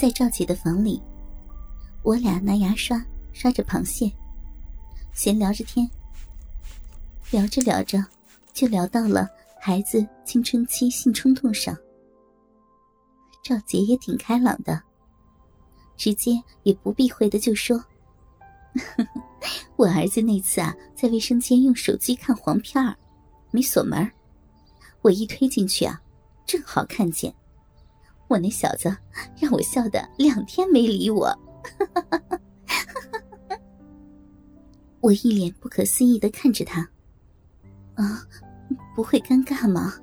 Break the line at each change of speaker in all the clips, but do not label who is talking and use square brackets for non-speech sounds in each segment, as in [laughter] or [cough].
在赵姐的房里，我俩拿牙刷刷着螃蟹，闲聊着天。聊着聊着，就聊到了孩子青春期性冲动上。赵姐也挺开朗的，直接也不避讳的就说：“ [laughs] 我儿子那次啊，在卫生间用手机看黄片儿，没锁门，我一推进去啊，正好看见。我那小子让我笑的两天没理我。[laughs] ”我一脸不可思议的看着他。啊，不会尴尬吗？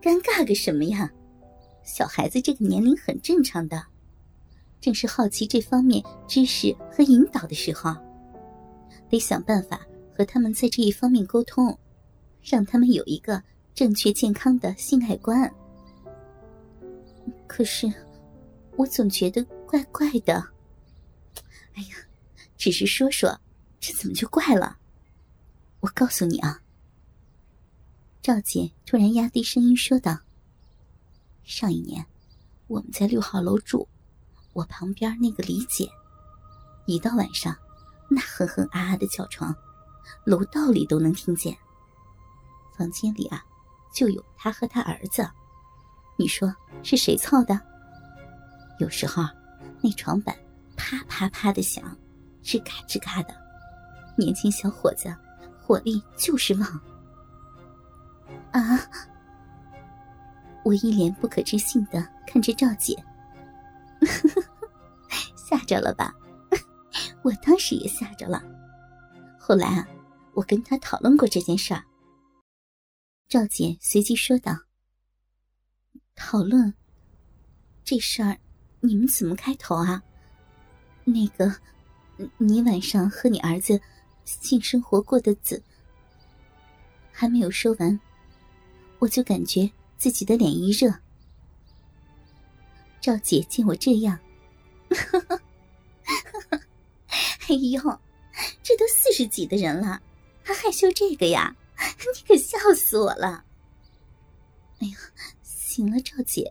尴尬个什么呀！小孩子这个年龄很正常的，正是好奇这方面知识和引导的时候，得想办法和他们在这一方面沟通，让他们有一个正确健康的性爱观。可是，我总觉得怪怪的。哎呀，只是说说，这怎么就怪了？我告诉你啊，赵姐突然压低声音说道：“上一年我们在六号楼住，我旁边那个李姐，一到晚上，那哼哼啊啊的叫床，楼道里都能听见。房间里啊，就有她和她儿子，你说是谁操的？有时候那床板啪啪啪的响，吱嘎吱嘎的，年轻小伙子。”火力就是旺啊！我一脸不可置信的看着赵姐，[laughs] 吓着了吧？[laughs] 我当时也吓着了。后来啊，我跟他讨论过这件事儿。赵姐随即说道：“讨论这事儿，你们怎么开头啊？那个，你晚上和你儿子……”性生活过的子还没有说完，我就感觉自己的脸一热。赵姐见我这样，[laughs] 哎呦，这都四十几的人了，还害羞这个呀？你可笑死我了！哎呀，行了，赵姐，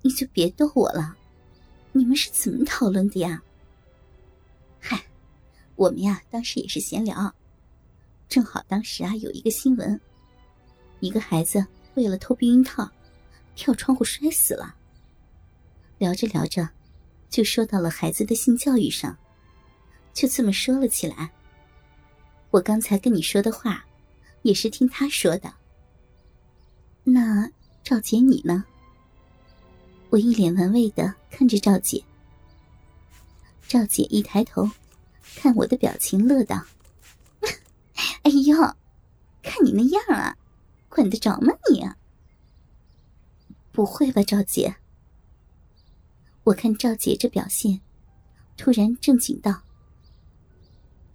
你就别逗我了。你们是怎么讨论的呀？嗨我们呀，当时也是闲聊，正好当时啊有一个新闻，一个孩子为了偷避孕套，跳窗户摔死了。聊着聊着，就说到了孩子的性教育上，就这么说了起来。我刚才跟你说的话，也是听他说的。那赵姐你呢？我一脸玩味的看着赵姐，赵姐一抬头。看我的表情，乐道：“哎呦，看你那样啊，管得着吗你？不会吧，赵姐？我看赵姐这表现，突然正经道：‘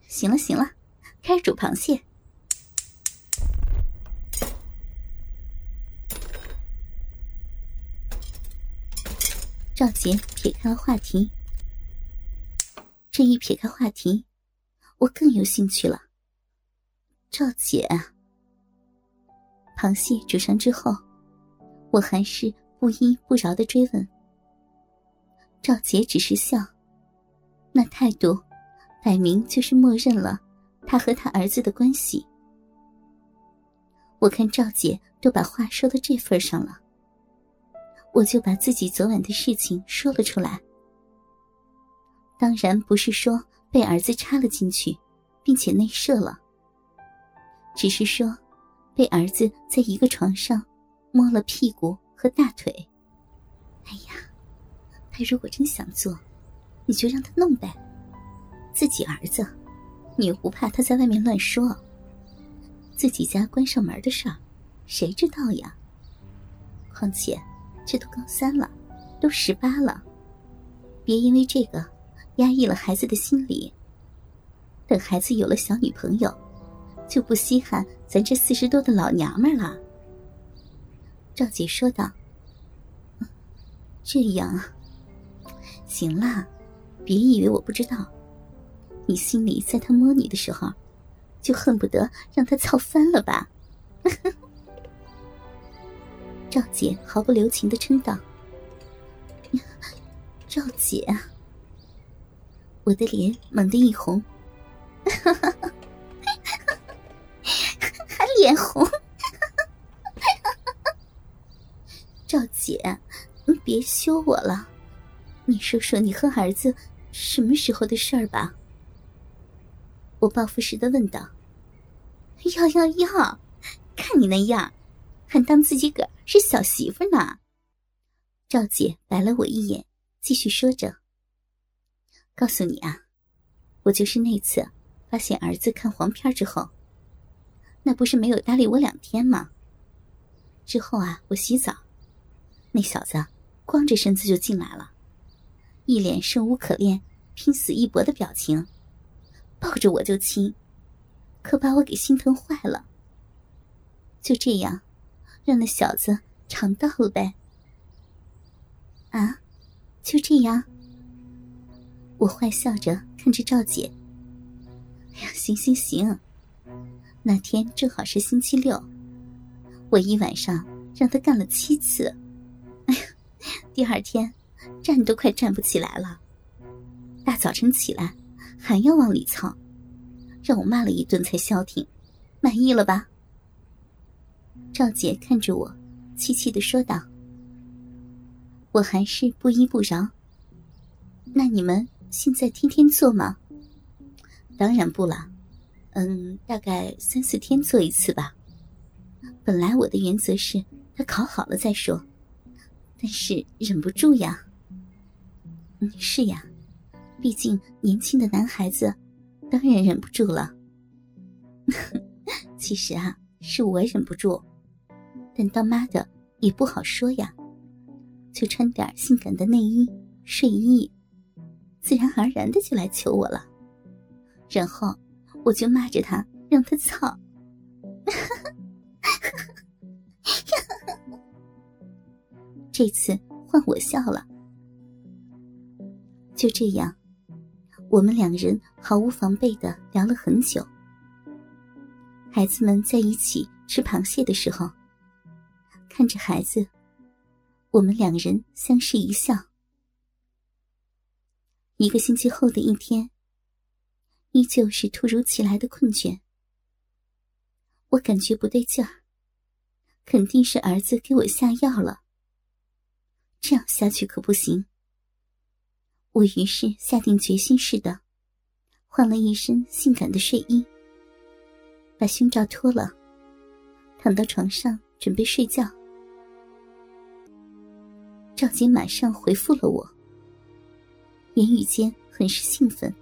行了行了，开始煮螃蟹。’赵姐撇开了话题。”这一撇开话题，我更有兴趣了。赵姐，螃蟹煮上之后，我还是不依不饶的追问。赵姐只是笑，那态度，摆明就是默认了他和他儿子的关系。我看赵姐都把话说到这份上了，我就把自己昨晚的事情说了出来。当然不是说被儿子插了进去，并且内射了。只是说，被儿子在一个床上摸了屁股和大腿。哎呀，他如果真想做，你就让他弄呗。自己儿子，你又不怕他在外面乱说？自己家关上门的事儿，谁知道呀？况且，这都高三了，都十八了，别因为这个。压抑了孩子的心理。等孩子有了小女朋友，就不稀罕咱这四十多的老娘们了。赵姐说道：“这样，行了，别以为我不知道。你心里在他摸你的时候，就恨不得让他操翻了吧？” [laughs] 赵姐毫不留情的称道：“赵姐，我的脸猛地一红，还脸红。赵姐，你别羞我了，你说说你和儿子什么时候的事儿吧？我报复似的问道。要要要，看你那样，还当自己个儿是小媳妇呢。赵姐白了我一眼，继续说着：“告诉你啊，我就是那次发现儿子看黄片之后，那不是没有搭理我两天吗？之后啊，我洗澡，那小子光着身子就进来了，一脸生无可恋、拼死一搏的表情，抱着我就亲。”可把我给心疼坏了。就这样，让那小子尝到了呗。啊，就这样。我坏笑着看着赵姐。哎呀，行行行，那天正好是星期六，我一晚上让他干了七次。哎呀，第二天站都快站不起来了，大早晨起来还要往里操。让我骂了一顿才消停，满意了吧？赵姐看着我，气气的说道：“我还是不依不饶。那你们现在天天做吗？当然不了，嗯，大概三四天做一次吧。本来我的原则是他考好了再说，但是忍不住呀。嗯，是呀，毕竟年轻的男孩子。”当然忍不住了。[laughs] 其实啊，是我忍不住，但当妈的也不好说呀，就穿点性感的内衣、睡衣，自然而然的就来求我了。然后我就骂着他，让他操。[laughs] 这次换我笑了。就这样。我们两人毫无防备的聊了很久。孩子们在一起吃螃蟹的时候，看着孩子，我们两人相视一笑。一个星期后的一天，依旧是突如其来的困倦。我感觉不对劲儿，肯定是儿子给我下药了。这样下去可不行。我于是下定决心似的，换了一身性感的睡衣，把胸罩脱了，躺到床上准备睡觉。赵姐马上回复了我，言语间很是兴奋。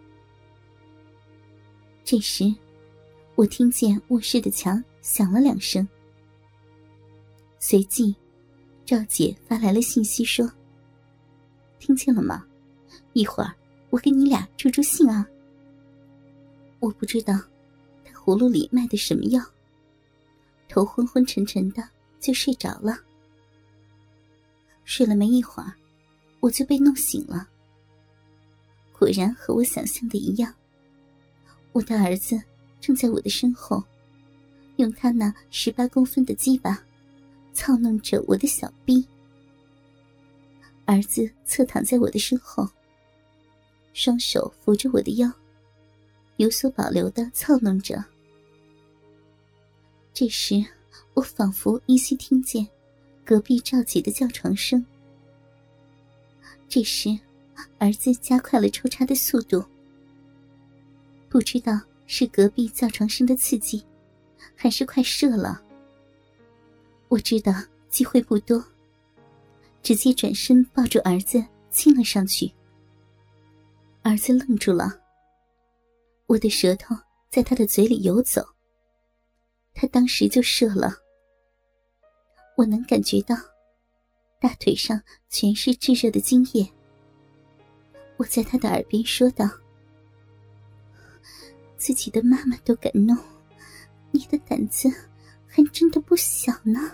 这时，我听见卧室的墙响了两声，随即，赵姐发来了信息说：“听见了吗？”一会儿，我给你俩助助兴啊。我不知道他葫芦里卖的什么药，头昏昏沉沉的就睡着了。睡了没一会儿，我就被弄醒了。果然和我想象的一样，我的儿子正在我的身后，用他那十八公分的鸡巴操弄着我的小臂。儿子侧躺在我的身后。双手扶着我的腰，有所保留的操弄着。这时，我仿佛依稀听见隔壁赵姐的叫床声。这时，儿子加快了抽插的速度。不知道是隔壁叫床声的刺激，还是快射了。我知道机会不多，直接转身抱住儿子亲了上去。儿子愣住了，我的舌头在他的嘴里游走，他当时就射了。我能感觉到大腿上全是炙热的精液。我在他的耳边说道：“自己的妈妈都敢弄，你的胆子还真的不小呢。”